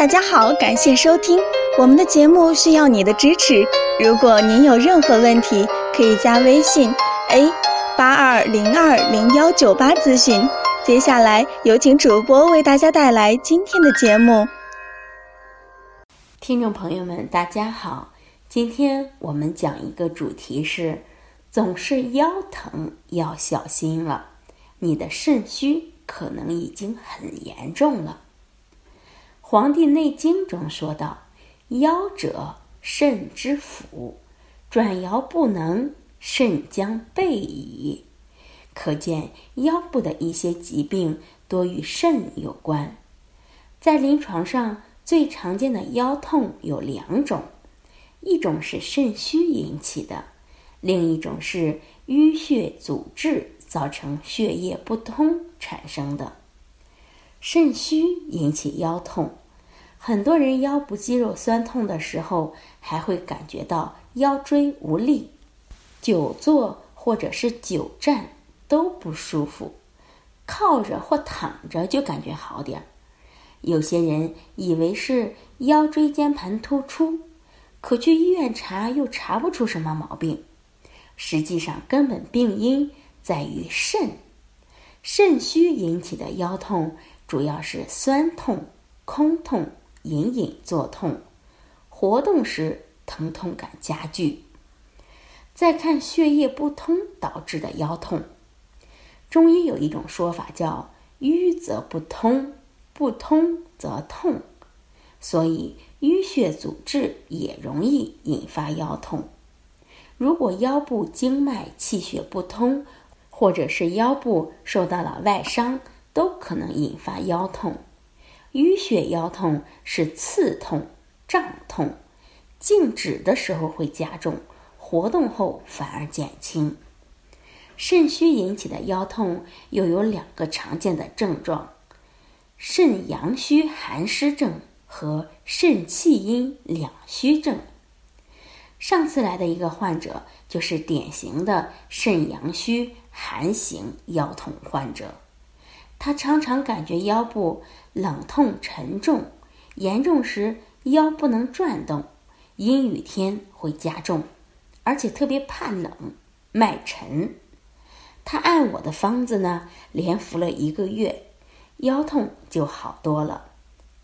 大家好，感谢收听我们的节目，需要你的支持。如果您有任何问题，可以加微信 a 八二零二零幺九八咨询。接下来有请主播为大家带来今天的节目。听众朋友们，大家好，今天我们讲一个主题是：总是腰疼要小心了，你的肾虚可能已经很严重了。《黄帝内经》中说道：“腰者，肾之府，转腰不能，肾将备矣。”可见腰部的一些疾病多与肾有关。在临床上，最常见的腰痛有两种，一种是肾虚引起的，另一种是淤血阻滞造成血液不通产生的。肾虚引起腰痛。很多人腰部肌肉酸痛的时候，还会感觉到腰椎无力，久坐或者是久站都不舒服，靠着或躺着就感觉好点儿。有些人以为是腰椎间盘突出，可去医院查又查不出什么毛病，实际上根本病因在于肾，肾虚引起的腰痛主要是酸痛、空痛。隐隐作痛，活动时疼痛感加剧。再看血液不通导致的腰痛，中医有一种说法叫“瘀则不通，不通则痛”，所以淤血阻滞也容易引发腰痛。如果腰部经脉气血不通，或者是腰部受到了外伤，都可能引发腰痛。淤血腰痛是刺痛、胀痛，静止的时候会加重，活动后反而减轻。肾虚引起的腰痛又有两个常见的症状：肾阳虚寒湿症和肾气阴两虚症。上次来的一个患者就是典型的肾阳虚寒型腰痛患者。他常常感觉腰部冷痛沉重，严重时腰不能转动，阴雨天会加重，而且特别怕冷，脉沉。他按我的方子呢，连服了一个月，腰痛就好多了，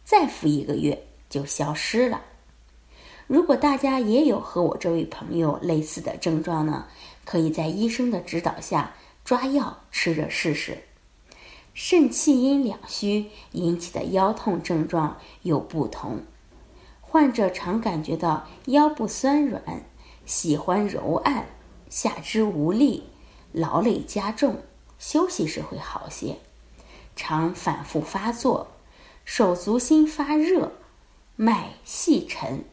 再服一个月就消失了。如果大家也有和我这位朋友类似的症状呢，可以在医生的指导下抓药吃着试试。肾气阴两虚引起的腰痛症状有不同，患者常感觉到腰部酸软，喜欢揉按，下肢无力，劳累加重，休息时会好些，常反复发作，手足心发热，脉细沉。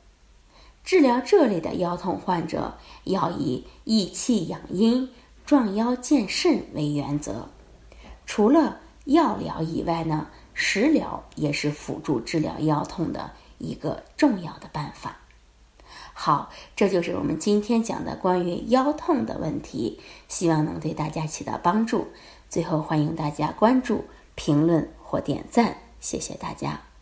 治疗这类的腰痛患者，要以益气养阴、壮腰健肾为原则，除了。药疗以外呢，食疗也是辅助治疗腰痛的一个重要的办法。好，这就是我们今天讲的关于腰痛的问题，希望能对大家起到帮助。最后，欢迎大家关注、评论或点赞，谢谢大家。